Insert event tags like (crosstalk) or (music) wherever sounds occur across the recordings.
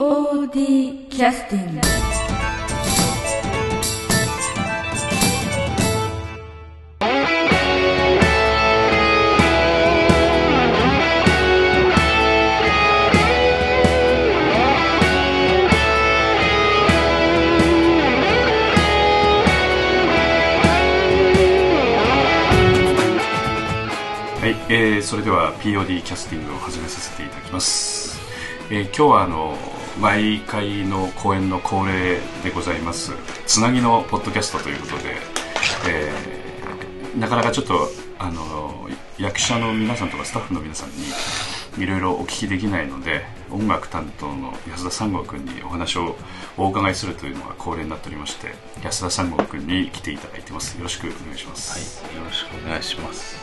POD キャスティングはい、えーそれでは POD キャスティングを始めさせていただきます、えー今日はあの毎回の公演の恒例でございます。つなぎのポッドキャストということで、えーなかなかちょっとあの役者の皆さんとかスタッフの皆さんにいろいろお聞きできないので音楽担当の安田三郷君にお話をお伺いするというのが恒例になっておりまして安田三郷君に来ていただいてます。よろしくお願いします、よろしくお願いします。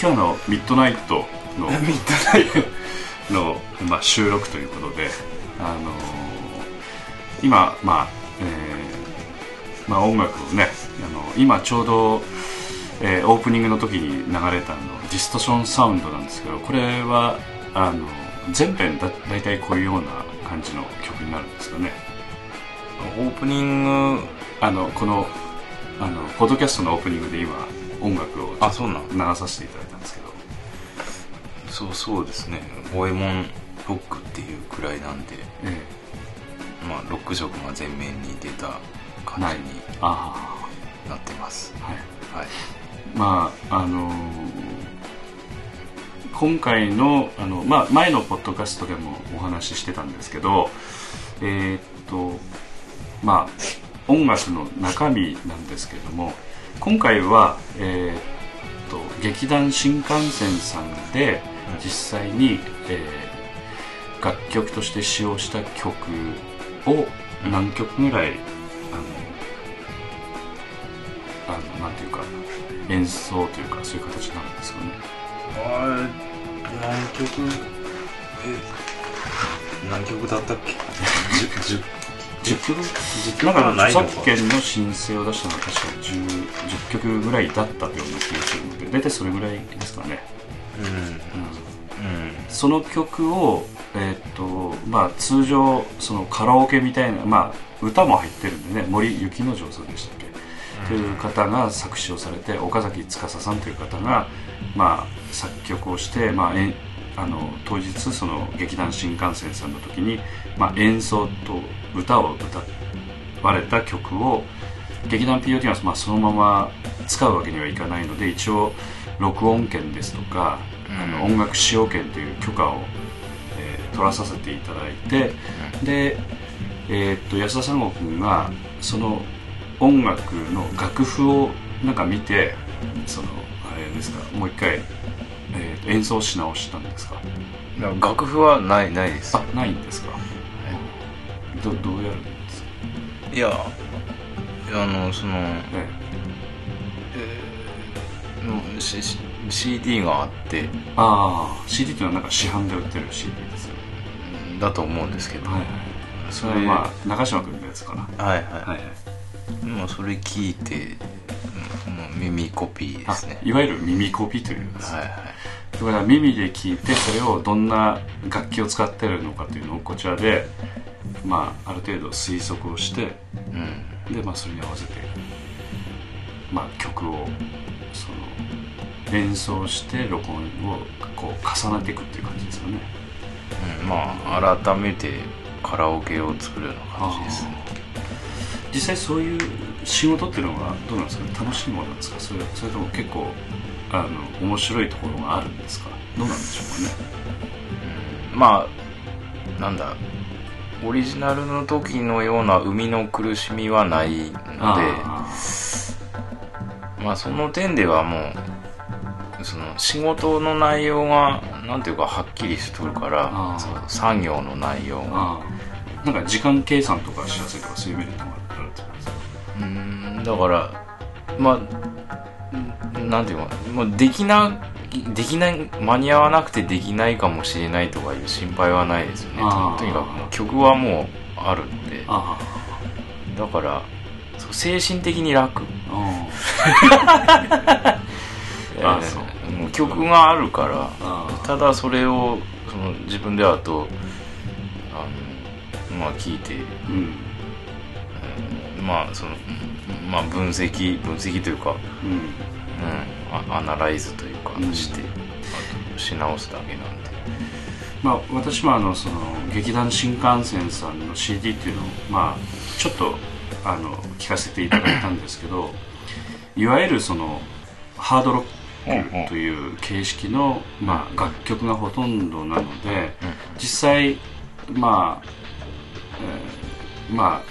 今日のミッドナイトの (laughs) ミッドナイト。(laughs) の、まあ、収録ということで、あのー今、まあえーまあ、音楽をねあの今ちょうど、えーオープニングの時に流れたあのディストションサウンドなんですけどこれはあの全編だ大体こういうような感じの曲になるんですよね。オープニング、あのこのあのポッドキャストのオープニングで今音楽をちょあ、っそうなん。と流させていただいたんですけど。そうそうですね。五右衛門ロックっていうくらいなんで、えまあ、ロック色が前面に出たえ感じにあなってます。あはい。はい。まああのー今回のあの、まあ、前のポッドキャストでもお話ししてたんですけどえーっとまあ音楽の中身なんですけれども今回は、えーっと劇団新幹線さんで実際に、えー楽曲として使用した曲を何曲ぐらいあのあのなんていうか演奏というかそういう形になるんですかねあ何曲、え、何曲だったっけ ?10、10 10曲？10なんかはないのか著作権の申請を出したのは確か 10, 10曲ぐらいだったような気がするので大体それぐらいですかね、うん。うんうん。その曲を、えーっとまあ、通常そのカラオケみたいな、まあ、歌も入ってるんでね森幸之丞さんでしたっけ、という方が作詞をされて岡崎司さんという方が、まあ、作曲をして、まあ、えんあの当日その劇団新幹線さんの時に、まあ、演奏と歌を歌われた曲を劇団 POD は、まあ、そのまま使うわけにはいかないので一応録音権ですとか、あの音楽使用権という許可を、えー取らさせていただいてで、えーっと安田三郷君がその音楽の楽譜をなんか見てそのあれですかもう一回、えーと演奏し直したんですか？楽譜はない、ないです。あないんですか、どどうやるんですか、いや、あの、その、えうんしし CD があってえああ CD というのはなんか市販で売ってる CD ですよ。ねだと思うんですけど、はいはい。それはまあ中島君のやつかな。はいはい、はいはい。もうそれ聞いて、うん耳コピーですね。あいわゆる耳コピというやつ。はいはい。だから耳で聞いてそれをどんな楽器を使ってるのかというのをこちらで、まあ、ある程度推測をしてうん。で、まあ、それに合わせて、まあ、曲をその演奏して録音をこう重ねていくっていう感じですよね。うんまあ改めてカラオケを作るような感じですね。実際そういう仕事っていうのはどうなんですかね？楽しいものなんですか？それそれとも結構あの面白いところがあるんですか？どうなんでしょうかね？うんまあなんだオリジナルの時のような生みの苦しみはないのであまあその点ではもうその仕事の内容がなんていうかはっきりしとるからあーそう産業の内容が。なんか時間計算とかしやすいとかそういうメリットもあるってことですか？うーんだからまあなんていうかもうできなできない間に合わなくてできないかもしれないとかいう心配はないですよね。とにかくもう曲はもうあるんで。あだから精神的に楽。あ (laughs) えあー。そう曲があるからあただそれをその自分であとあのまあ聞いてうん。まあそのまあ分析分析というか、うん。うん、あアナライズというかうん。して、あとし直すだけなんで。まあ私もあのその劇団新幹線さんの CD っていうのをまあちょっとあの聞かせていただいたんですけどいわゆるそのハードロックという形式の、まあ、楽曲がほとんどなので実際まあ、えーまあ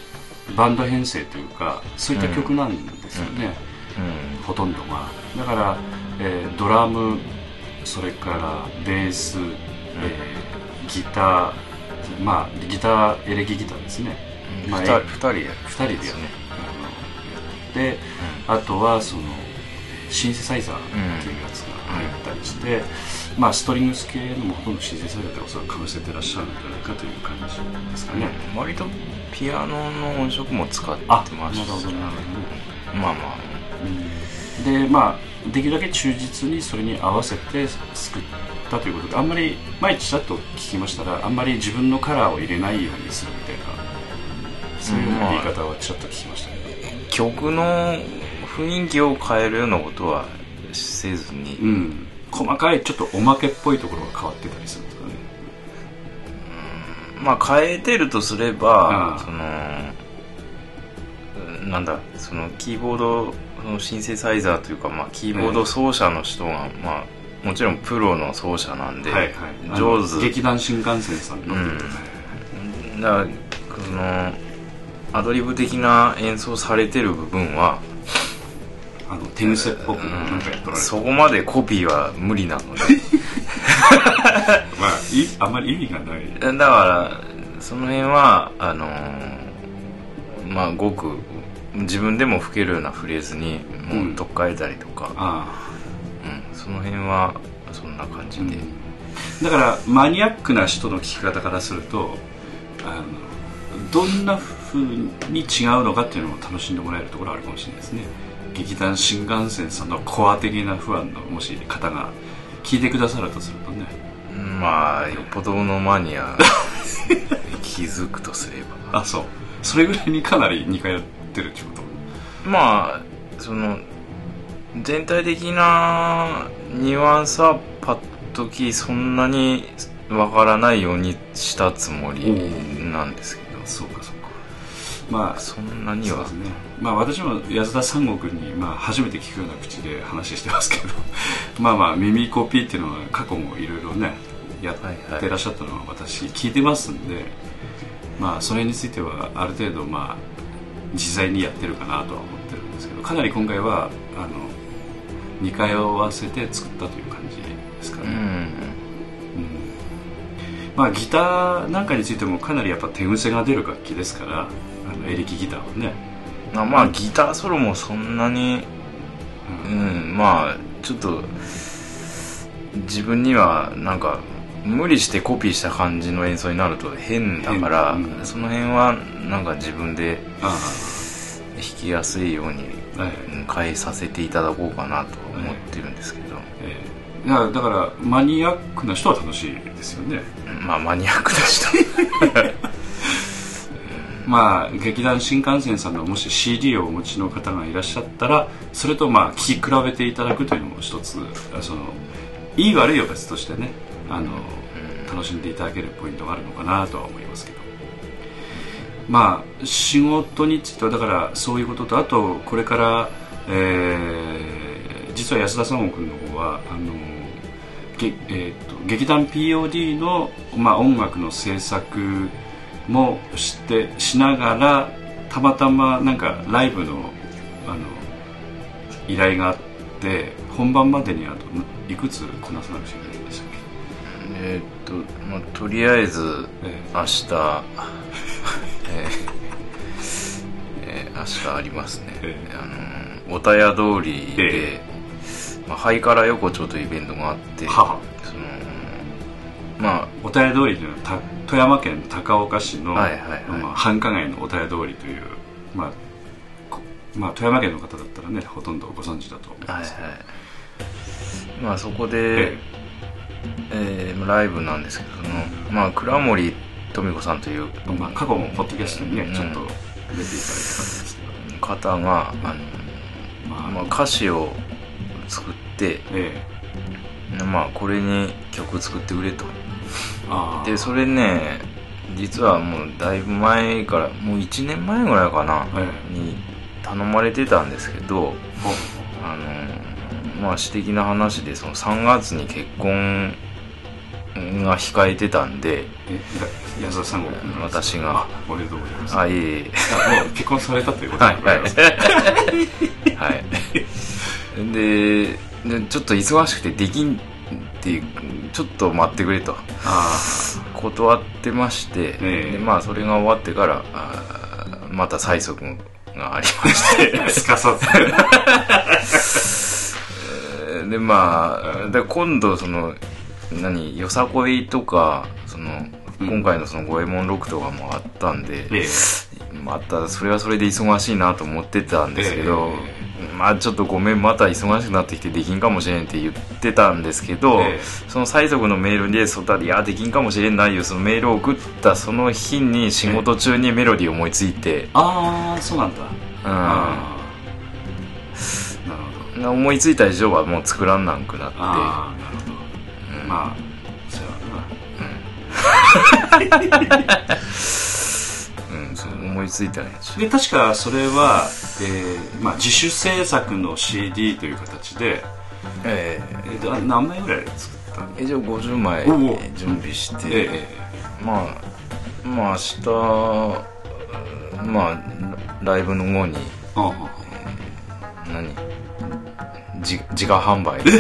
バンド編成というかそういった曲なんですよね、うほとんどがだから、えードラムそれからベース、えーギターまあギターエレキギターですね。ん。まあ二人二人で2人でやねあの。やってあとはそのシンセサイザーっていうやつが入ったりして、まあストリングス系のもほとんどシンセサイザーでおそらくかぶせてらっしゃるんじゃないかという感じですかね、うん。割とピアノの音色も使ってあまし。たなるほどなるほど。まあまあ。でまあできるだけ忠実にそれに合わせて作ったということであんまり前ちらっと聞きましたらあんまり自分のカラーを入れないようにするみたいなそういう言い方をちらっと聞きましたけど、曲の雰囲気を変えるようなことはせずに、うん、細かいちょっとおまけっぽいところが変わってたりするんですかね。まあ変えてるとすれば、うんそのなんだそのキーボードそのシンセサイザーというか、まあ、キーボード奏者の人が、まあ、もちろんプロの奏者なんで、はいはい。上手。劇団新幹線さんの、うん。だからそのアドリブ的な演奏されてる部分は、あの手癖っぽくなんかやっとられてそこまでコピーは無理なので (laughs) まあいあんまり意味がない。だからその辺はあのーまあごく自分でも吹けるようなフレーズにもう取っ替えたりとか、あうん。その辺はそんな感じあ、で、だからマニアックな人の聞き方からするとあのどんな風に違うのかっていうのを楽しんでもらえるところはあるかもしれないですね劇団新幹線さんのコア的なファンのもし方が聞いてくださるとするとね。まあよっぽどのマニア (laughs) 気づくとすれば。あそう。それぐらいにかなり似通ってるってこと？まあその全体的なニュアンスはパッときそんなにわからないようにしたつもりなんですけど。そうかそうかまあそんなには。ね。まあ私も安田三国に、まあ、初めて聞くような口で話してますけど (laughs) まあまあ耳コピーっていうのは過去もいろいろねやってらっしゃったのは私聞いてますんで、まあそれについてはある程度まあ自在にやってるかなとは思ってるんですけどかなり今回はあの似通わせて作ったという感じですかね、うん。うん。まあギターなんかについてもかなりやっぱ手癖が出る楽器ですからあのエレキギターはね、まあまあギターソロもそんなにううんんまあちょっと自分にはなんか無理してコピーした感じの演奏になると変だから、変うん。その辺はなんか自分であ弾きやすいように変えさせていただこうかなと思ってるんですけど、ええ。だからだからマニアックな人は楽しいですよね。まあマニアックな人 (laughs) まあ劇団新幹線さんのもし CD をお持ちの方がいらっしゃったらそれとまあ聴き比べていただくというのも一つそのいい悪いは別としてねあの楽しんでいただけるポイントがあるのかなとは思いますけど。まあ仕事についてはだからそういうこととあとこれから、えー実は安田三郷君の方はあのげえーと劇団 POD の、まあ、音楽の制作もしてしながらたまたまなんかライブのあの依頼があって本番までにあといくつこなさなくちゃいけないんでしたっえーっと、まあ、とりあえず明日えーえー明日ありますね、えあのおたや通りで、えまあ、ハイカラ横丁というイベントがあってえははおたや通りというのはた富山県高岡市の、はいはいはい。まあ、繁華街のおたや通りという、まあこまあ、富山県の方だったらねほとんどご存知だと思いあはいます、はい。まあそこで、ええ。ーライブなんですけどまあ、倉森富子さんという、まあ、過去もポッドキャストにね、うん。ちょっと出ていただいた方ですけど、方が、あのまあ。まあ、歌詞を作って、え。まあ、これに曲作ってくれとでそれね実はもうだいぶ前からもう1年前ぐらいかな、えに頼まれてたんですけどあのまあ私的な話でその3月に結婚が控えてたんで安田さんご私が。あおめでとうございます。あいえいえ。あもう結婚されたということでございます、はい。(laughs) ででちょっと忙しくてできんってちょっと待ってくれと。あ断ってまして、ええ。でまあそれが終わってからあーまた催促がありまして。あ (laughs) すかさず。え (laughs) ーでまあで今度その何よさこいとかその、うん。今回のその五右衛門ロックとかもあったんで、ええ。またそれはそれで忙しいなと思ってたんですけど、えまあちょっとごめんまた忙しくなってきてできんかもしれんって言ってたんですけど、ええ。その催促のメールでそったらいやできんかもしれんないよそのメールを送ったその日に仕事中にメロディー思いついて、ああそうなんだ。うああなるほど。ん、思いついた以上はもう作らんなんくなって。ああなるほど。うん。まあそうやな。うん、(laughs) 思いついたねで確かそれは、えーまあ、自主制作の CD という形で、ええ。ーとあ何枚ぐらい作ったんえ一応50枚準備して、えまあまあ明日まあライブの後にあ何？じ自家販売 (laughs)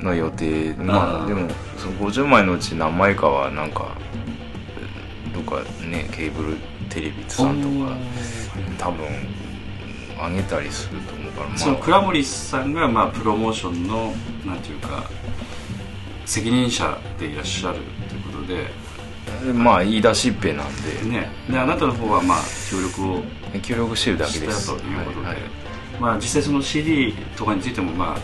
の予定。まあーあ。でもその50枚のうち何枚かはなんかどっかねケーブルテレビさんとか多分あげたりすると思うからまその倉森さんが、まあ、プロモーションのなんていうか責任者でいらっしゃるということで。あまあ言い出しっぺなんで。ね。であなたの方はまあ協力を協力してるだけです。ということで、はいはい。まあ実際その CD とかについてもまあ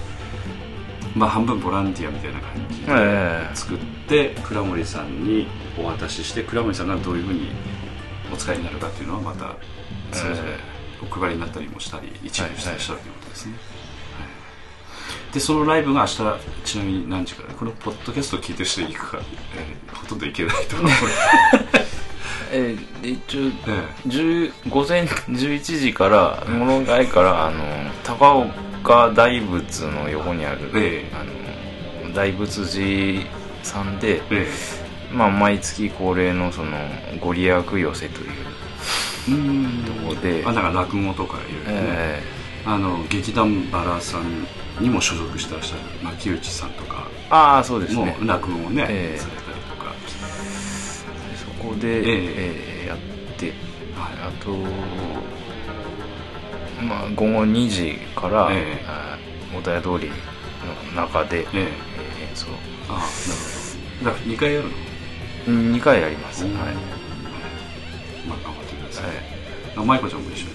まあ半分ボランティアみたいな感じでええ。作って倉森さんにお渡しして倉森さんがどういうふうにお使いになるかっていうのはまたそれぞれお配りになったりもしたり一部してらっしゃるということですね、はい。でそのライブが明日ちなみに何時からこのポッドキャストを聞いてる人行くか、えーほとんど行けないと思う。(laughs) ええ一応え10午前11時から物買いからあの高岡大仏の横にある、ええ。あの大仏寺さんで、えまあ、毎月恒例のそのご利益寄せというえうん。ところで、あなんか落語とかいろいろね、えあの劇団バラさんにも所属してらっしゃる牧内さんとか。えああそうですもね落語をね、ええ。されたりとか。そこで、ええ。えやって。はい。あと、まあ、午後2時から、ええ。あ小田屋通りの中で、ええ。ええ演奏ああなるほど。だから2回やるの？2回やります、うん。はい。まあ頑張ってください、はいあ舞子ちゃんも一緒に。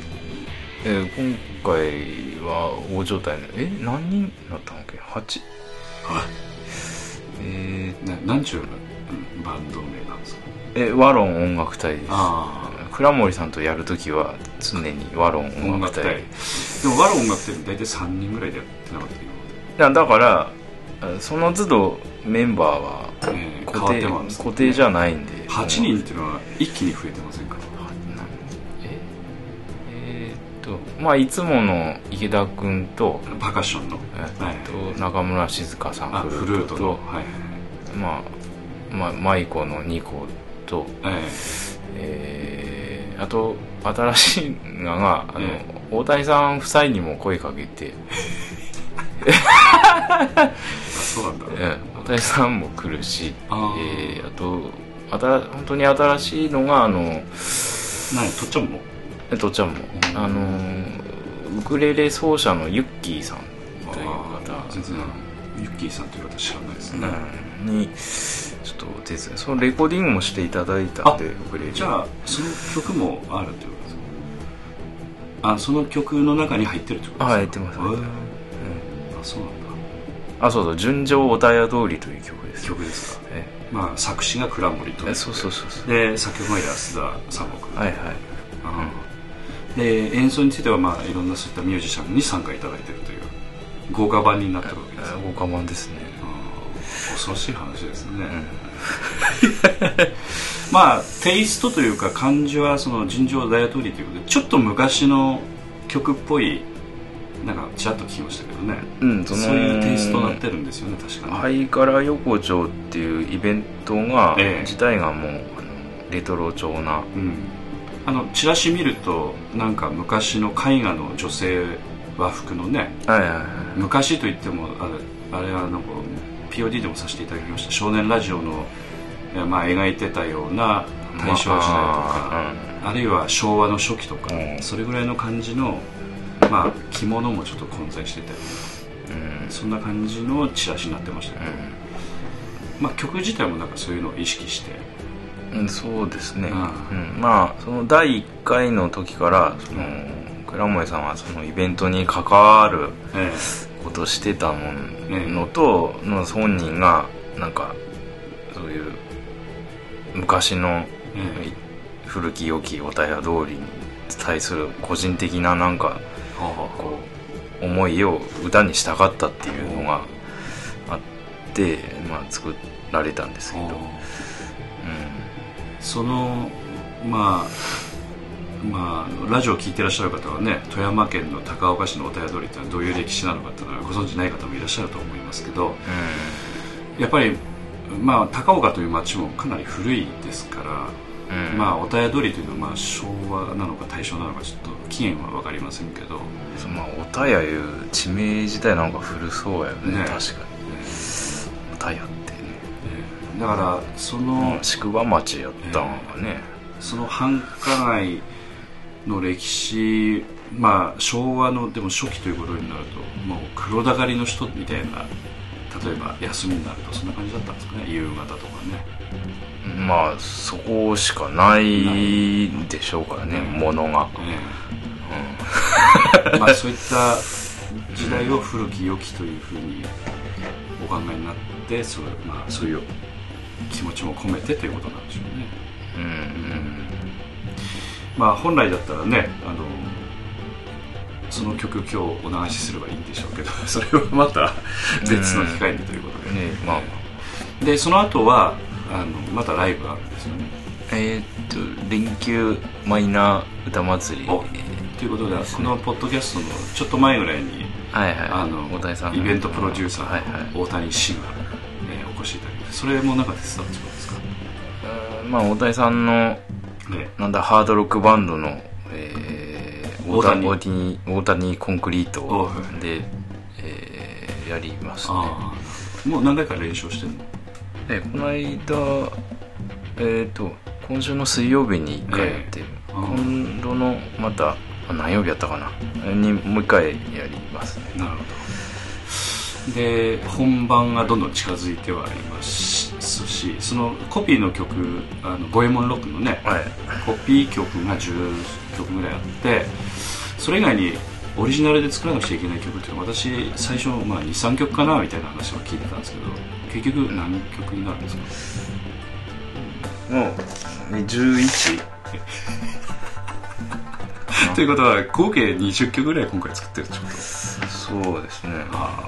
えー今回は大状態のえ何人だったんだっけ ?8 はい。えー、ななんちゅううんバンド名なんですか？えワロン音楽隊です。あ倉森さんとやるときは常にワロン音楽隊。でも和の音楽隊大体3人ぐらいでやってなかったけ？いやだからあその都度メンバーは固定,、固定じゃないんで。8人っていうのは一気に増えてませんか？ええーっとまあいつもの池田君と,、パーカッションの？えと中村静香さんあフルートの？はい。まあ、まあ、舞子の2個と、えーあと新しいのがあの、え大谷さん夫妻にも声かけて、あそうなんだ。えー大谷さんも来るしあー。えーあとあた本当に新しいのがあの何？とっちゃんも？えとっちゃんも、うん。あのウクレレ奏者のユッキーさんというあ方ー全然ユッキーさんという方知らないですね、うん。にちょっとお手伝い。そのレコーディングもしていただいたんでウクレレ。じゃあその曲もあるってことですか？あその曲の中に入ってるってことですか？あ入ってます。へ入ってーあそうなんだ。あそうそう「純情おたや通り」という曲です。曲ですか。えまあ、作詞が倉森とえそうそうそうそう。で作曲が安田三国、はいはいうんで演奏については、まあ、いろんなそういったミュージシャンに参加いただいているという豪華版になってるわけです、豪華版ですね。うん恐ろしい話ですね、うん。(laughs) まあテイストというか感じはその尋常大通りということでちょっと昔の曲っぽいなんかちらっと聞きましたけどね、うんそういうテイストになってるんですよね確かに、ハイカラ横丁っていうイベントが、ええ。自体がもうレトロ調な。うん、あのチラシ見るとなんか昔の絵画の女性和服のねはいはいはい。昔といってもあれあれはなんか POD でもさせていただきました。少年ラジオの、まあ、描いてたような大正時代とか、まああるいは昭和の初期とか、うん。それぐらいの感じの、まあ、着物もちょっと混在してたよううん。なそんな感じのチラシになってましたけど、まあ、曲自体もなんかそういうのを意識して。うん、うん、そうですね、ううん。まあその第1回の時からその倉森さんはそのイベントに関わるえことをしてたものと、の本人がなんかそういう昔のええ。古き良きおたや通りに対する個人的ななんかこう思いを歌にしたかったっていうのがあって、まあ、作られたんですけど、あはあそのまあまあラジオを聞いてらっしゃる方はね富山県の高岡市のおたや通りってのはどういう歴史なのかっていうのはご存知ない方もいらっしゃると思いますけどうん。やっぱりまあ高岡という町もかなり古いですからうん。うんまあ、おたや通りというのはまあ昭和なのか大正なのかちょっと期限は分かりませんけど、そまあおたやいう地名自体なんか古そうやよねね。確かにおたやってね。だからその、宿場町やったんがね、その繁華街の歴史まあ昭和のでも初期ということになるともう黒だかりの人みたいな例えば休みになるとそんな感じだったんですかね。夕方とかねまあそこしかないでしょうからね、うん。ものが、ええ (laughs) まあそういった時代を古き良きというふうにお考えになってそれ、まあ、そういう気持ちも込めてということなんでしょうね、うんうんまあ本来だったらねあのその曲今日お流しすればいいんでしょうけど (laughs) それはまた別の機会にということで、ねまあ。でその後はあのまたライブがあるんですよね。えーっと連休マイナー歌祭り。おということでこのポッドキャストのちょっと前ぐらいにはいはい。あの大谷さんイベントプロデューサはいはい。ーの大谷氏が、えーお越しいただきましてそれもなんか手伝ってそうですか？うんまあ大谷さんのね。なんだハードロックバンドの、えー、大大谷。谷大谷大谷コンクリートおで、えーやりますね。もう何回か練習してんの？でこの間えっ、と今週の水曜日に1回やって、ええ今度のまたあ何曜日やったかな。にもう1回やりますね。なるほど。で本番がどんどん近づいてはいますしそのコピーの曲あの五右衛門ロックのねはい。コピー曲が10曲ぐらいあってそれ以外にオリジナルで作らなくちゃいけない曲っていうのは私最初、まあ、23曲かなみたいな話を聞いてたんですけど結局何曲になるんですか？もう11 (laughs) ということは合計20曲ぐらい今回作ってるってこと？そうですね。あ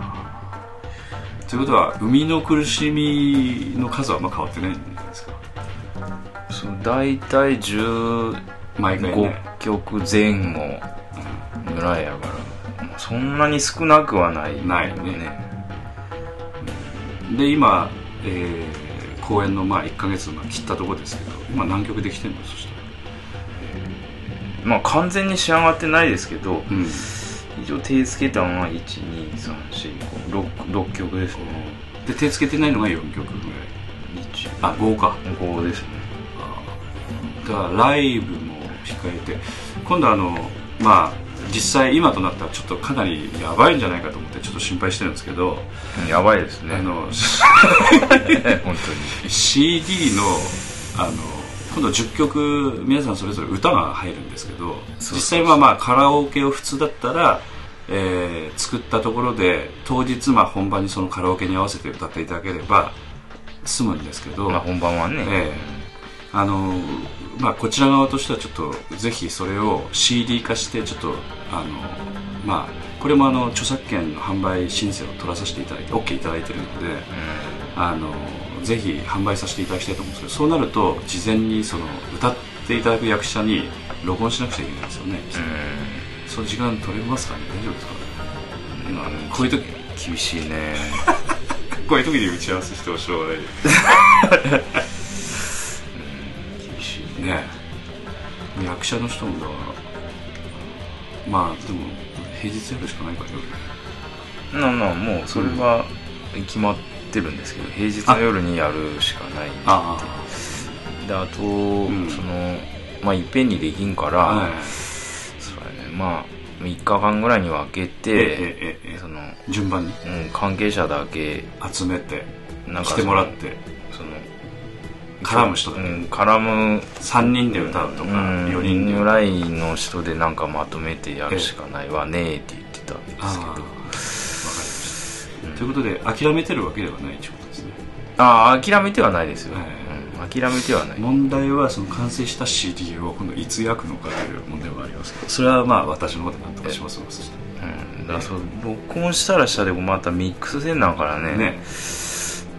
あ。ということは生みの苦しみの数はあんま変わってないんじゃないですか？そう大体15毎回ね、曲前後ぐらいやからそんなに少なくはないないねで今、えー公演のまあ1か月まあ切ったところですけど今何曲できてんの？そしたら。まあ完全に仕上がってないですけどうん。一応手つけたのは1234566曲ですね。で手つけてないのが4曲ぐらい。1あ5か。5ですね。だからライブも控えて。今度あのまあ実際今となったらちょっとかなりやばいんじゃないかと思ってちょっと心配してるんですけど、うんやばいですね。あの (laughs) (laughs) 本 CD のあの今度10曲皆さんそれぞれ歌が入るんですけど実際はまあカラオケを普通だったら、えー作ったところで当日まあ本番にそのカラオケに合わせて歌っていただければ済むんですけど、まあ本番はね、ええあのまあ、こちら側としてはちょっとぜひそれを CD 化してちょっとあの、まあ、これもあの著作権の販売申請を取らさせていただいて OK いただいてるのであのぜひ販売させていただきたいと思うんですけどそうなると事前にその歌っていただく役者に録音しなくちゃいけないんですよね、その時間取れますかね？大丈夫ですかうん、まあこういう時。厳しいね。(laughs) こういう時に打ち合わせしてもしょうい (laughs) ね。役者の人もだから。まあでも平日やるしかないから夜。まあまあもうそれは決まってるんですけど平日の夜にやるしかないんであであと、ん。そのまあいっぺんにできんから、あはいそうやね。まあ3日間ぐらいに分けえて、その、順番に。うん、関係者だけ集めてなんか来てもらって絡む人うん、絡む3人で歌うとかうん。4人でぐらいの人でなんかまとめてやるしかないわねって言ってたんですけど。わかりました、ということで諦めてるわけではないということですね。ああ諦めてはないですよ、はい。うん、諦めてはない。問題はその完成した CD を今度いつ焼くのかという問題はあります。けどそれはまあ私の方で何とかします。のそしたうん、だそう録音したらしたでまたミックスせんなんからね。らね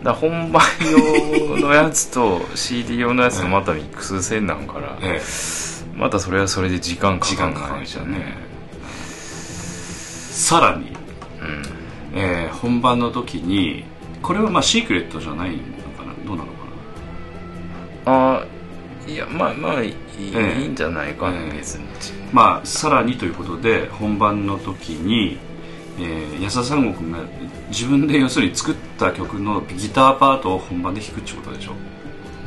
だ本番用のやつと CD 用のやつとまたミックスせんなんから、ええ。またそれはそれで時間か時かる間かかるじゃんね。ねさらに、うん。えー本番の時にこれはまあシークレットじゃないのかな？どうなのかああいやまあまあいい,、ええ。いいんじゃないかね、ええ。別に。なまあさらにということで本番の時に、えー安田三悟君が自分で要するに作った曲のギターパートを本番で弾くってことでしょ、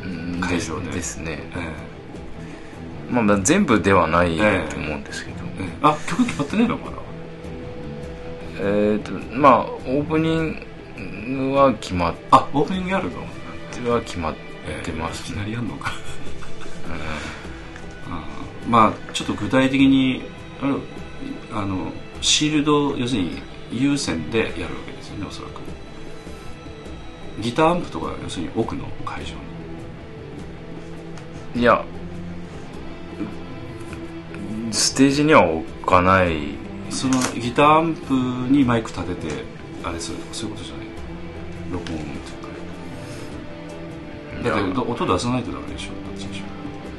うん。会場で。ですね。えまあまあ全部ではないとえ。え思うんですけど、ーえ。ーあ曲決まってないのまだえーとまあオープニングは決まっあオープニングやるの？ては決まってますいきなりやんのか。あー。まあちょっと具体的にあのシールド要するに有線でやるわけですよねおそらく。ギターアンプとか要するに奥の会場に。いやステージには置かない。そのギターアンプにマイク立ててあれするとかそういうことじゃない？録音っていうか。だってど音出さないとダメでしょどっちでしょ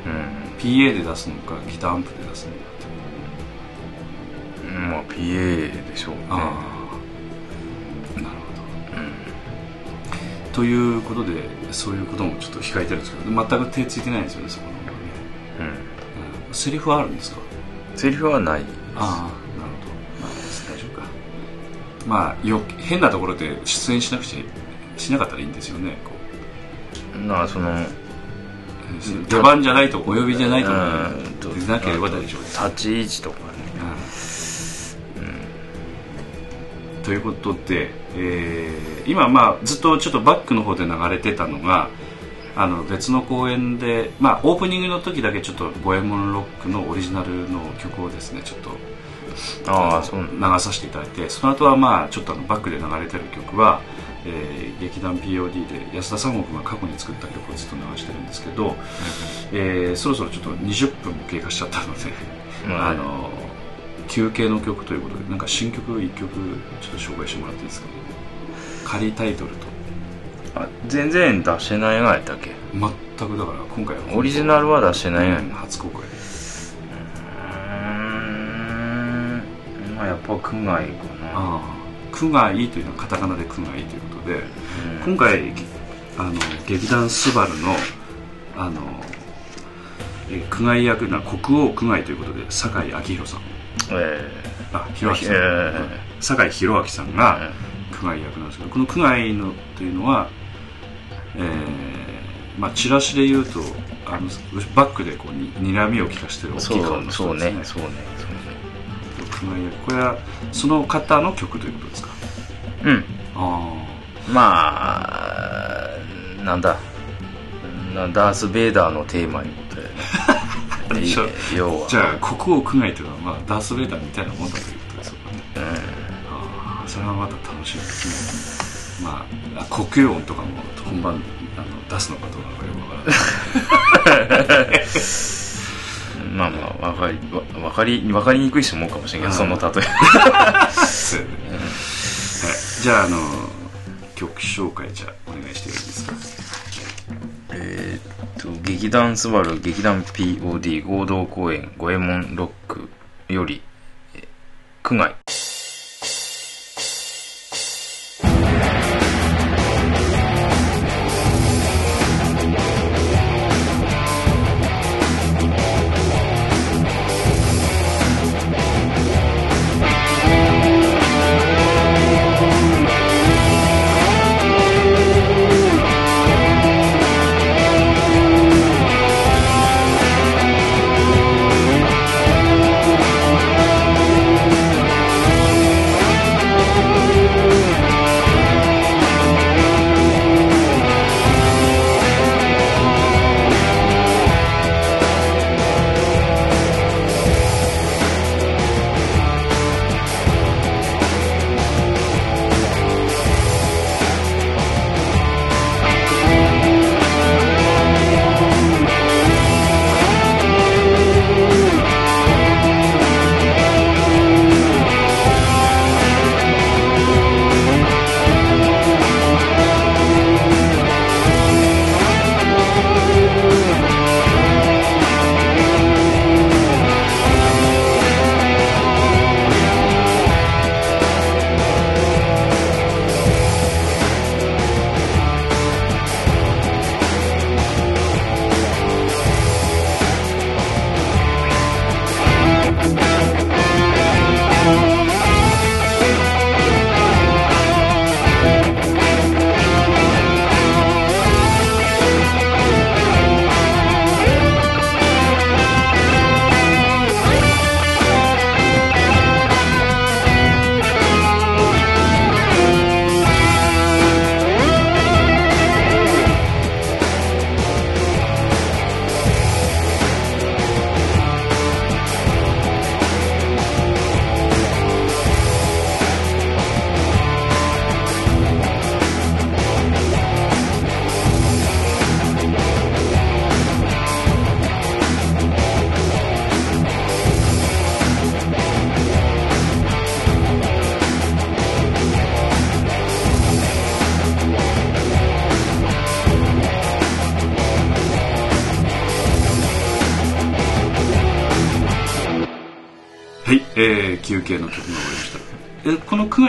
うん。PA で出すのかギターアンプで出すのかまあ PA でしょうね。ああ。なるほど。ということでそういうこともちょっと控えてるんですけど全く手ついてないんですよねそこの。方はね、うん。うん、セリフはあるんですか？セリフはないああなるほど。まあ大丈夫か。まあよ変なところで出演しなくちゃしなかったらいいんですよねこまあそのう出番じゃないとお呼びじゃないとうん。と出なければ大丈夫です。立ち位置とかということで、えー今まあずっとちょっとバックの方で流れてたのがあの別の公演で、まあ、オープニングの時だけちょっと「五右衛門ロック」のオリジナルの曲をですねちょっとああそう流させていただいてその後はまあちょっとあのバックで流れてる曲は、えー劇団 POD で安田三悟君が過去に作った曲をずっと流してるんですけど、えーそろそろちょっと20分も経過しちゃったので、うんあの休憩の曲ということでなんか新曲1曲ちょっと紹介してもらっていいですか？仮タイトルと。あ全然出してないがやったっけ？全くだから今回は。オリジナルは出してないがやうん。初公開うーん。まあやっぱ区外かな。ああ。区外というのはカタカナで区外ということでうん。今回あの劇団スバルのあのえー区外役な国王区外ということで酒井明宏さんえあ弘明さん、えー酒井宏明さんえが区外役なんですけどこの区外のというのは、えーまあ、チラシで言うとあのバックでこうに睨みを利かしてる大きそい顔のうそう人ですね。ねそうね区外役。これはその方の曲ということですか？そうねあうんまあなんだ。なダース・ベイダーのテーマにねそう要は。あじゃあ国王区外というのは、まあ、ダース・ベイダーみたいなもんだということですよね。うんああそれはまた楽しみですね。まああ国王音とかも本番あの出すのかどうかよくわからない。(laughs) まあまあわかりわわかりわかりにくい人も多いかもしれんけど、うんその例え。そうはい、じゃああの曲紹介じゃあお願いしてよいいですか？えーっと劇団スバル劇団 POD 合同公演五右衛門ロックよりえ区外。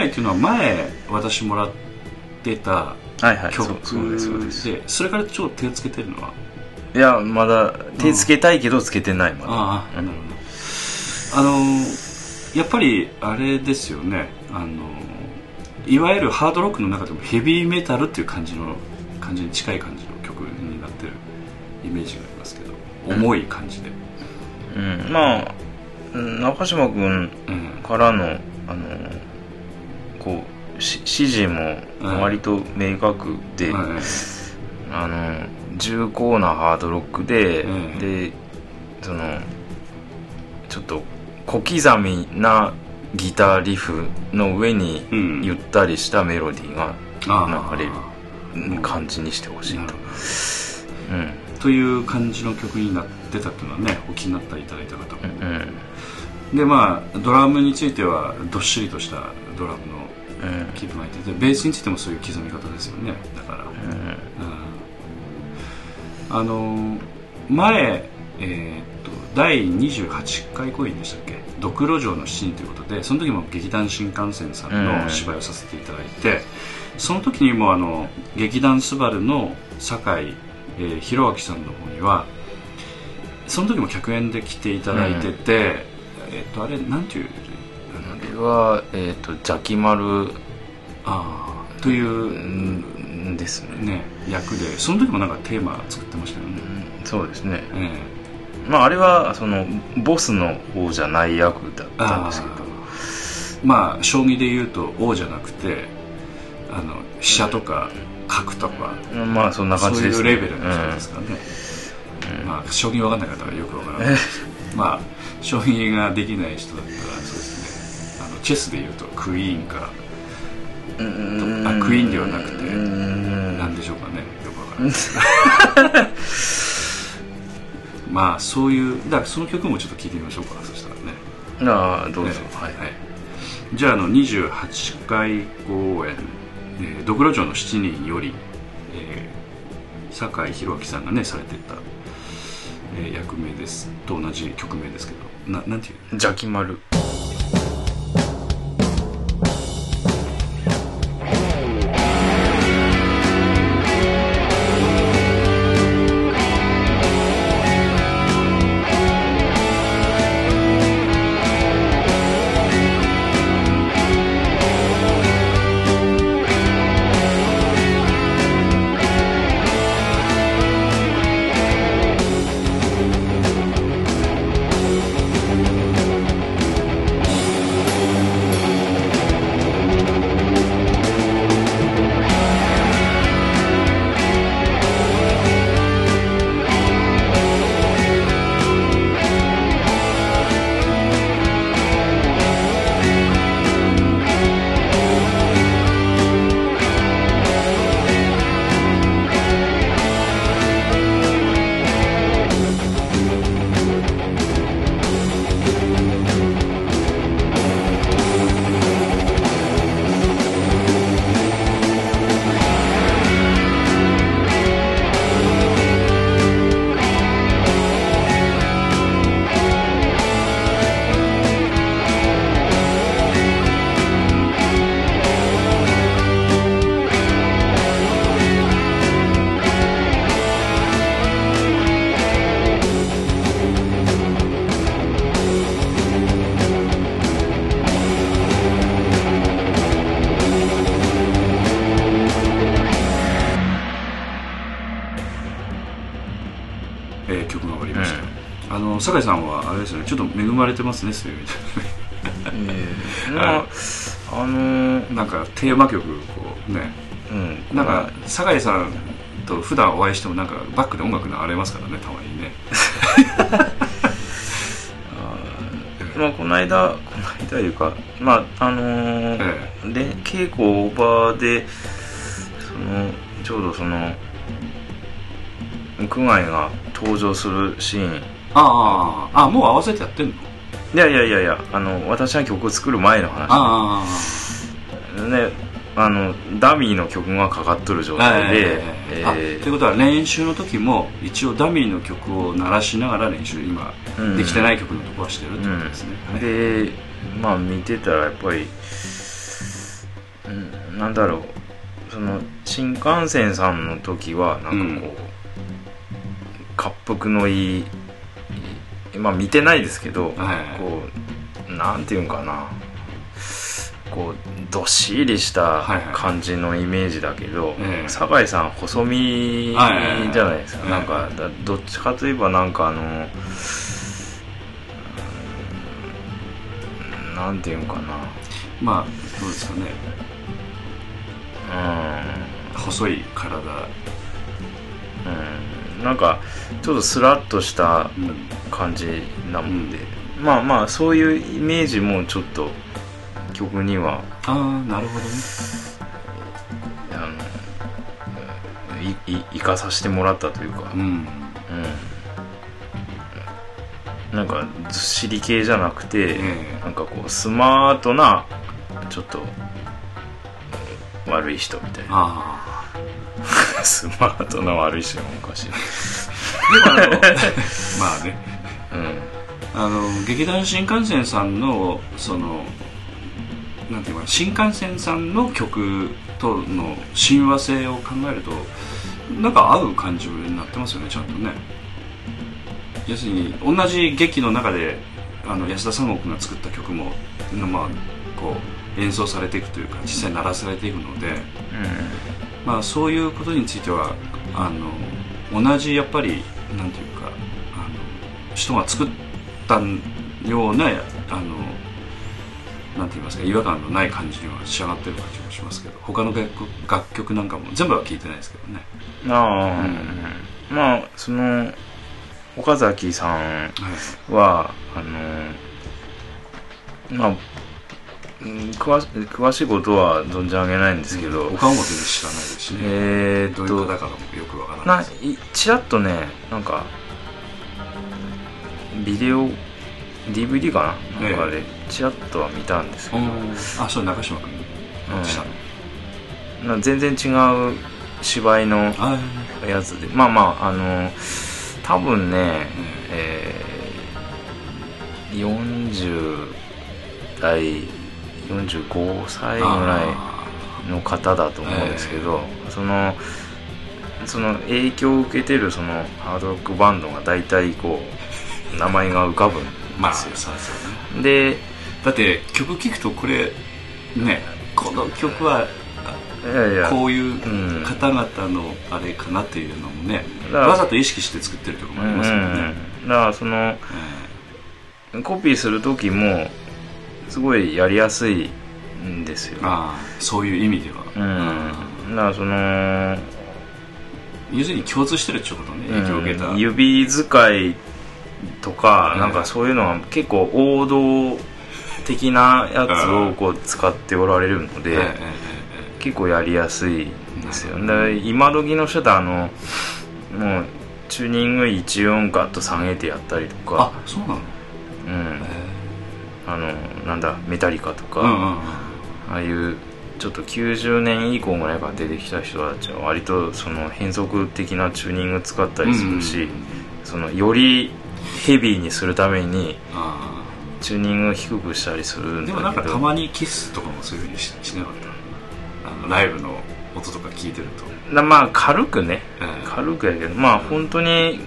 したえこの区外っていうのは前私もらってた曲ででそれからちょっと手つけてるのは？いやまだ手つけたいけどつけてないまだ。ああ、うんなるほど。あのやっぱりあれですよね。あのいわゆるハードロックの中でもヘビーメタルっていう感じの感じに近い感じの曲になってるイメージがありますけど重い感じで、うん、まあうん中島君うん。からのあのこうし指示も割と明確で、はい。あの重厚なハードロックで、うん。でそのちょっと小刻みなギターリフの上にうん。ゆったりしたメロディーが流れる感じにしてほしいと。うん。どという感じの曲になってたっていうのはねお気になっていただいた方も、うん。でまあドラムについてはどっしりとしたドラムのうん刻みが入って。てベースについてもそういう刻み方ですよね。だから、うんうん。あの前えーっと第28回公演でしたっけ「ドクロ城の七人」ということでその時も劇団新幹線さんの芝居をさせていただいて、その時にもあの劇団スバルの酒井、えー、弘明さんの方にはその時も客演で来ていただいてて、えーっとあれなんていうは、えっと邪気丸ああといううんですね。ね役で。その時もなんかテーマ作ってましたよね、うんそうですね。えまああれはそのボスの方じゃない役だったんですけど。えまあ将棋で言うと王じゃなくてあの飛車とか角とか、まあそんな感じです、そういうレベルの人ですからね、うん。まあ将棋分かんない方はよく分からない。(laughs) まあ将棋ができない人だったらそうですチェスで言うとクイーンかうん。あクイーンではなくてうん。なんでしょうかね。よく分から (laughs) まあそういうだからその曲もちょっと聴いてみましょうか。そしたらね。ああどうぞ、ね。はい、はい。じゃああの28回公演「えードクロ城の7人」より、えー酒井宏明さんがねされてた、えー役名です。と同じ曲名ですけど。ななんていう？邪気丸ねちょっと恵まれてますねそういう意味 (laughs) ええまああのーでなんかテーマ曲こうね。うん。なんか酒井さんと普段お会いしてもなんかバックで音楽流れますからねたまにね。(laughs) まあこの間この間いうかまああのーえで稽古場でそのちょうどその区外が登場するシーンあああもう合わせてやってんの？いやいやいやいやあの私が曲を作る前の話。あねあのダミーの曲がかかっとる状あ態で、えあということは練習の時も一応ダミーの曲を鳴らしながら練習今うん。できてない曲のとこはしてるってことですね、はい。でまあ見てたらやっぱり、うん、なんだろう。その新幹線さんの時はなんかこう、滑腹のいいまあ見てないですけど、はい。こうなんていうんかな。こうどっしりしたはいはい。感じのイメージだけど、ええ。酒井さん細身はいはいはいじゃないですか、ええなんかだどっちかといえばなんかあのうんなんていうんかな。まあどうですかね。細い体。うん、うん、なんかちょっとスラッとしたうん感じなもんで、まあまあそういうイメージもちょっと曲には。ああなるほどね。あのいい生かさせてもらったというか、うん。うん、なんかずっしり系じゃなくて、ええ。なんかこうスマートなちょっと悪い人みたいな。あ (laughs) スマートな悪い人もおかしい。あでもあの (laughs) まあね。うんあの劇団新幹線さんのそのなんていうか新幹線さんの曲との親和性を考えるとなんか合う感じになってますよねちゃんとね。要するに同じ劇の中であの安田三国が作った曲もまあこう演奏されていくというか実際鳴らされていくので、まあ、そういうことについてはあの同じやっぱりなんていうかあの人が作ったようなあのなんて言いますか違和感のない感じには仕上がってる感じもしますけど他の楽曲楽曲なんかも全部は聴いてないですけどね、ああ、うん。まあその岡崎さんはい、はあのまあうん詳し詳しいことは存じ上げないんですけど、他も全然知らないですしね、えー、っどういう方とかもよくわからない。ですないちらっとねなんかビデオ DVD かな？なんかでちらっとは見たんですけど、あそれ中島君。うん。したの、な全然違う芝居のあやつで。まあまああの多分ね、えー、40代45歳ぐらいの方だと思うんですけど、そのその影響を受けてるそのハードロックバンドが大体こう (laughs) 名前が浮かぶんまあですよ、そうですよね。でだって曲聴くとこれねこの曲はいやいやこういううん方々のあれかなっていうのもね、わざと意識して作ってるところもありますよね、うんだからそのコピーする時もすごいやりやすいんですよ。ああそういう意味では、うん。だからその要するに共通してるってことね影響を受けた、うん指使いとか、うんなんかそういうのは結構王道的なやつをこう使っておられるので、結構やりやすいですよ。なるほだから今時の人ってあのもうチューニング1音ガッと下げてやったりとあかそうなの、うん。えあのなんだメタリカとか、えうんうんうん。ああいうちょっと90年以降ぐらいから出てきた人たちは割とその変則的なチューニング使ったりするし、うんそのよりヘビーにするためにあチューニングを低くしたりするんだけど。あでもなんかたまにキスとかもそういうふうにししなかったあのライブの音とか聞いてると、なまあ軽くね。ええ。軽くやけどまあ本当に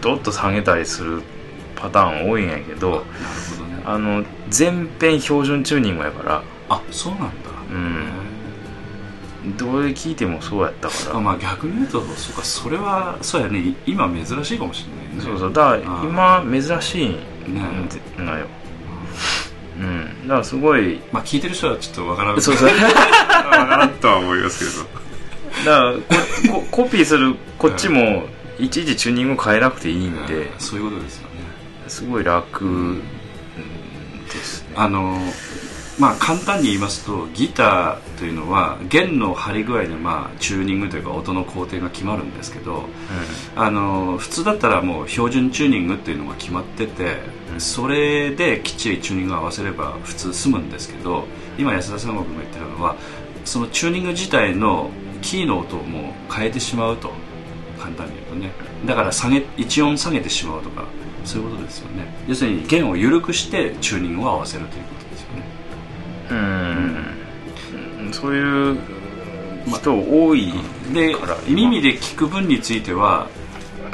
ドッと下げたりするパターン多いんやけど。なるほどねあの全編標準チューニングやから。あそうなんだ。うん。どれ聞いてもそうやったから。あまあ逆に言うとそうかそれはそうやね。い今珍しいかもしれないね。そうそう。だから今珍しいんねだよ。うん。だからすごい。まあ聞いてる人はちょっとわからん。そうそう。(laughs) わからんとは思いますけど。だからここコピーするこっちもい。ちいちチューニング変えなくていいんで。うんそういうことですよね。すごい楽あのまあ簡単に言いますとギターというのは弦の張り具合でまあチューニングというか音の工程が決まるんですけどあの普通だったらもう標準チューニングっていうのが決まっててうんそれできっちりチューニングを合わせれば普通済むんですけど今安田さんが言ってたのはそのチューニング自体のキーの音をもう変えてしまうと。簡単に言うとね。だから下げ1音下げてしまうとかそういうことですよね。要するに弦を緩くしてチューニングを合わせるということですよね。うん、そういう人多い。で耳で聞く分については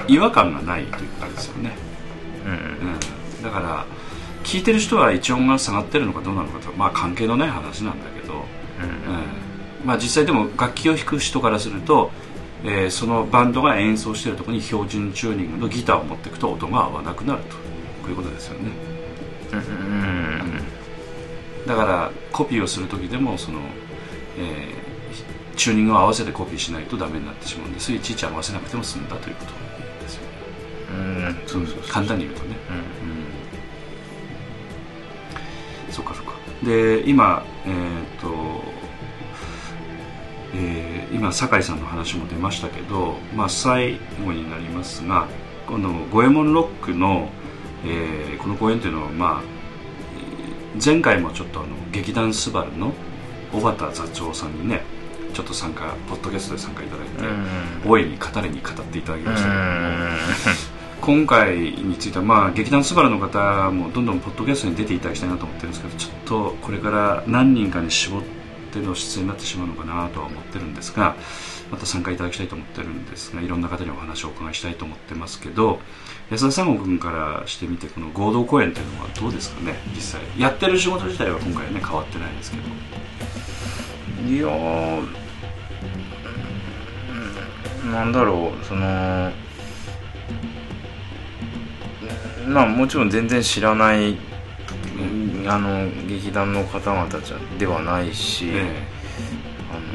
違和感がないということですよね、うん。うん、だから聞いてる人は一音が下がってるのかどうなのかとまあ関係のない話なんだけど、うん。うん。まあ、実際でも楽器を弾く人からすると、えーそのバンドが演奏してるところに標準チューニングのギターを持っていくと音が合わなくなると。こういうことですよね。うんだからコピーをする時でもその、えーチューニングを合わせてコピーしないとダメになってしまうんです。いちいち合わせなくても済んだということですよね。うん。簡単に言うとね。うんうん。そっかそっかで今えっ、とえー今酒井さんの話も出ましたけど、まあ、最後になりますがこの五右衛門ロックの、えーこの公演というのは、まあ、えー前回もちょっとあの劇団スバルの小畑座長さんにねちょっと参加ポッドキャストで参加いただいて、大いに語りに語っていただきました。けども、今回については、まあ、劇団スバルの方もどんどんポッドキャストに出ていただきたいなと思ってるんですけどちょっとこれから何人かに絞っての出演になってしまうのかなとは思ってるんですがまた参加いただきたいと思ってるんですがいろんな方にお話をお伺いしたいと思ってますけど安田三郷君からしてみてこの合同公演というのはどうですかね実際。やってる仕事自体は今回ね変わってないですけど。いやーなんだろうそのまあもちろん全然知らない、あの劇団の方々じゃではないし、ええ。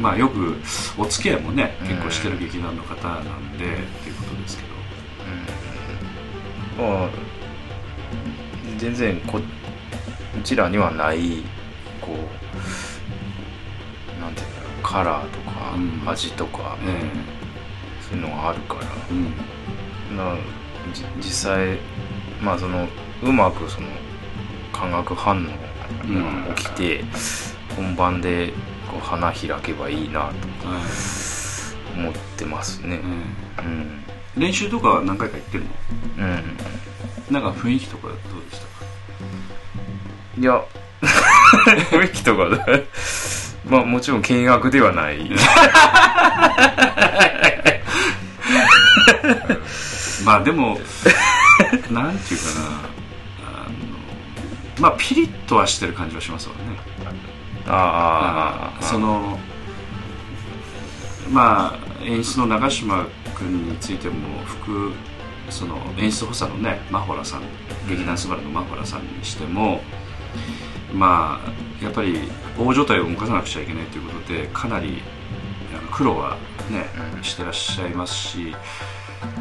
まあよくお付き合いもねうん。結構してる劇団の方なんでっていうことですけど。まあ全然こうちらにはないこうなんていうんだろうカラーとか、うん。味とか、えそういうのがあるから。えうん。なじ実際まあそのうまくその化学反応が起きて、本番でこう花開けばいいなとはい思ってますね。えうん。え練習とかは何回か行ってるの？うん。なんか雰囲気とかどうでした？かいや (laughs) 雰囲気とかで (laughs) まあもちろん見学ではない。(laughs) まあでもなんていうかなまあピリッとはしてる感じはしますわね。ああそのまあ演出の長嶋君についても副その演出補佐のねマホラさん劇団スバルのマホラさんにしてもまあやっぱり大所帯を動かさなくちゃいけないということでかなり苦労はねうん。してらっしゃいますし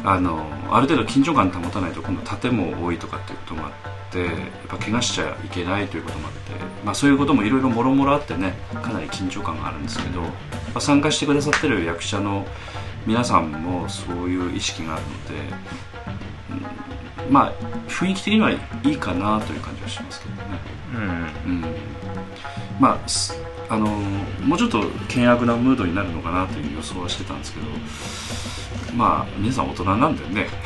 あのある程度緊張感保たないと今度盾も多いとかっていうこともあってやっぱ怪我しちゃいけないということもあって、まあ、そういうこともいろいろもろもろあってねかなり緊張感があるんですけど、まあ、参加してくださってる役者の皆さんもそういう意識があるので、うんまあ雰囲気的にはいいかなという感じはしますけどね。うんうんまあすあのもうちょっと険悪なムードになるのかなという予想はしてたんですけどまあ皆さん大人なんでね。(laughs)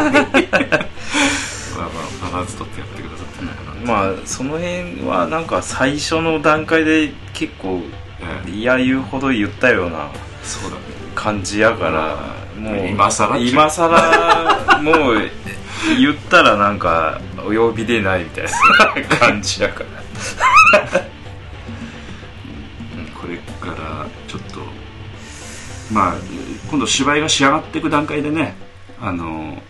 まあまあバランス取ってやってくださってるのかなと、まあその辺はなんか最初の段階で結構ええ。いや言うほど言ったようなそうだね。感じやからもう今更今更もう言ったらなんかお呼びでないみたいな感じやからまあ今度芝居が仕上がっていく段階でねあの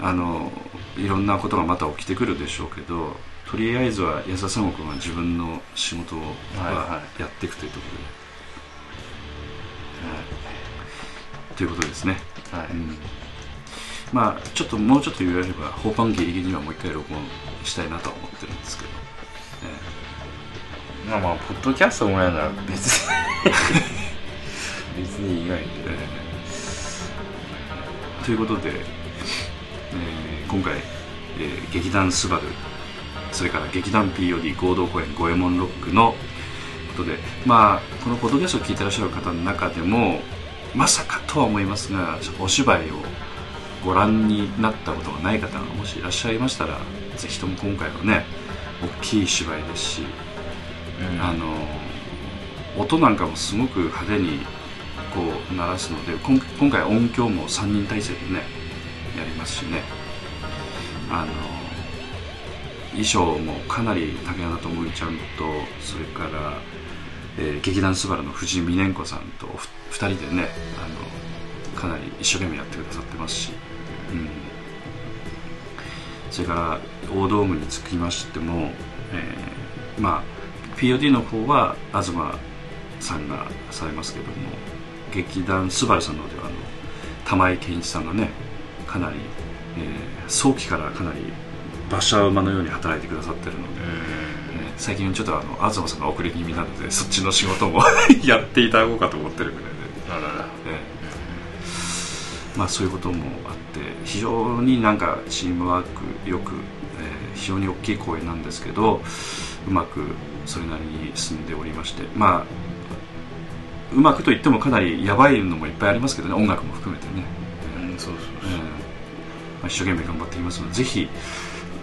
あのいろんなことがまた起きてくるでしょうけどとりあえずは安田三国は自分の仕事をはいははやっていくというところで、ということですね、はい。うん。まあちょっともうちょっと言われればホーパンギリギリにはもう一回録音したいなとは思ってるんですけど、えまあまあポッドキャストもやなら別に (laughs) 別に意外にえーということで、えー今回、えー劇団スバルそれから劇団 POD 合同公演「五右衛門ロック」のことでまあこのポッドキャストを聞いてらっしゃる方の中でもまさかとは思いますがお芝居をご覧になったことがない方がもしいらっしゃいましたらぜひとも今回はね大きい芝居ですしうん。あの音なんかもすごく派手にこう鳴らすので今回音響も3人体制でねやりますしね。あの衣装もかなり竹穴智美ちゃんとそれから、えー劇団スバルの藤井美音子さんと2人でねあのかなり一生懸命やってくださってますし、うん、それから大道具につきましても、えーまあ POD の方は東さんがされますけども。劇団スバルさんの方ではあの玉井健一さんがねかなり、えー早期からかなり馬車馬のように働いてくださってるので、最近ちょっとあの東さんが遅れ気味なのでそっちの仕事も (laughs) やっていただこうかと思ってるぐらいで。まあそういうこともあって非常になんかチームワークよく、えー非常に大きい公演なんですけどうまくそれなりに進んでおりましてまあうまくといってもかなりやばいのもいっぱいありますけどね。音楽も含めてね、うんそうそうええまあ、一生懸命頑張っていきますのでぜひ、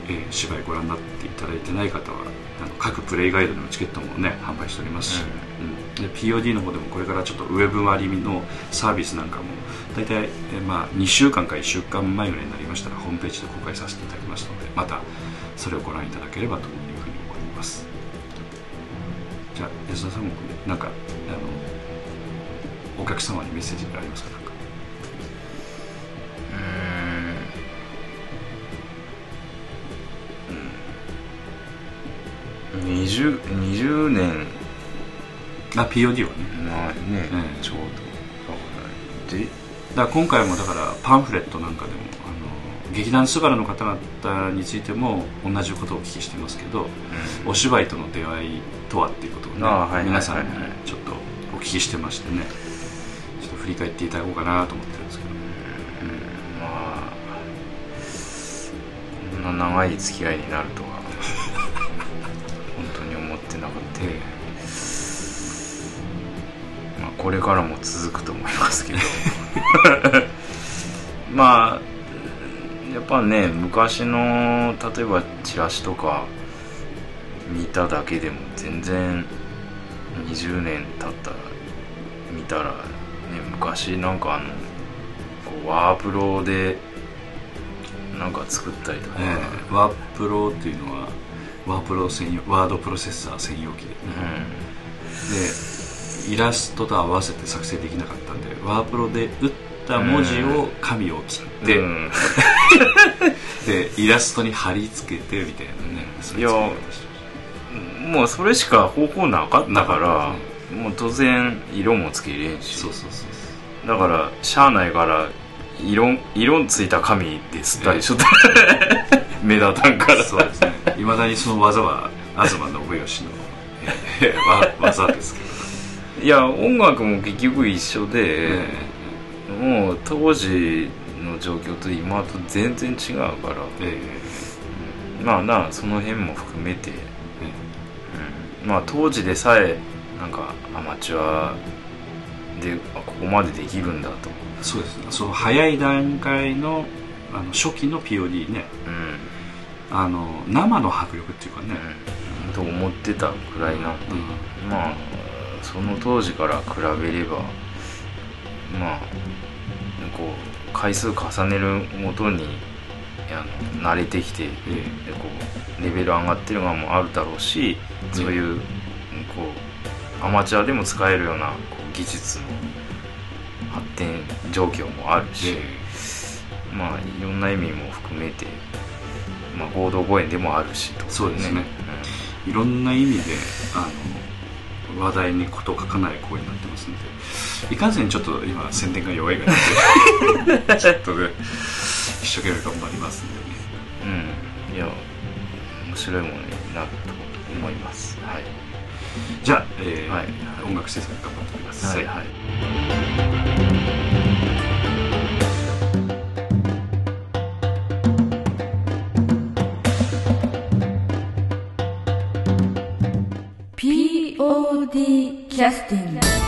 えー芝居ご覧になっていただいてない方はあの各プレイガイドのチケットもね販売しておりますし、うん。で POD の方でもこれからちょっとウェブ割のサービスなんかも大体、えーまあ、2週間か1週間前ぐらいになりましたらホームページで公開させていただきますのでまたそれをご覧いただければというふうに思います。じゃあ安田さんもなんかあのお客様にメッセージがありますか？なんか。うん。20, 20年。あ POD はね。前ね、ええちょうど。だからでだ今回もだからパンフレットなんかでもあの劇団スバルの方々についても同じことをお聞きしてますけど、お芝居との出会いとはっていうことをね、あはい皆さんにちょっとお聞きしてましてね振り返っていただこうかなと思ってるんですけど、まあこんな長い付き合いになるとは本当に思ってなかった、まあ、これからも続くと思いますけど。(laughs) まあやっぱね昔の例えばチラシとか見ただけでも全然20年経ったら見たら、昔なんかあのこうワープロでなんか作ったりとか、ええワープロっていうのはワープロ専用ワードプロセッサー専用機で、ねでイラストと合わせて作成できなかったんでワープロで打った文字を紙を切って、うん。(laughs) でイラストに貼り付けてみたいなねいう作り方してもうそれしか方法なかったなかからっもう当然色もつけれんし。そうそうそうだからしゃあないから色色ついた紙で吸ったりしょった、目立たんから。そうですね。いまだにその技は東信義のえーわ技ですけど、いや音楽も結局一緒で、えもう当時の状況と今と全然違うから、ええ。まあなその辺も含めて、え。うん。まあ当時でさえなんかアマチュアであここまでできるんだと、そうです。ねその早い段階のあの初期の POD ね。うん。あの生の迫力っていうかね、うん、と思ってたくらいな。んで、うん。まあその当時から比べればまあこう回数重ねるごとにあの慣れてきて、えでこうレベル上がってるのもあるだろうし、そういうこうアマチュアでも使えるようなこう技術の発展状況もあるし、えまあいろんな意味も含めて、まあ、合同公演でもあるしとそうですね。えいろんな意味であの話題に事を書かない声になってますのでいかんせんちょっと今宣伝が弱いがら (laughs) ちょっとね一生懸命頑張りますんでね。うん、うん、いや面白いものになると思います。はいじゃあ、えーはい。音楽制作頑張ってください、はい。POD キャスティング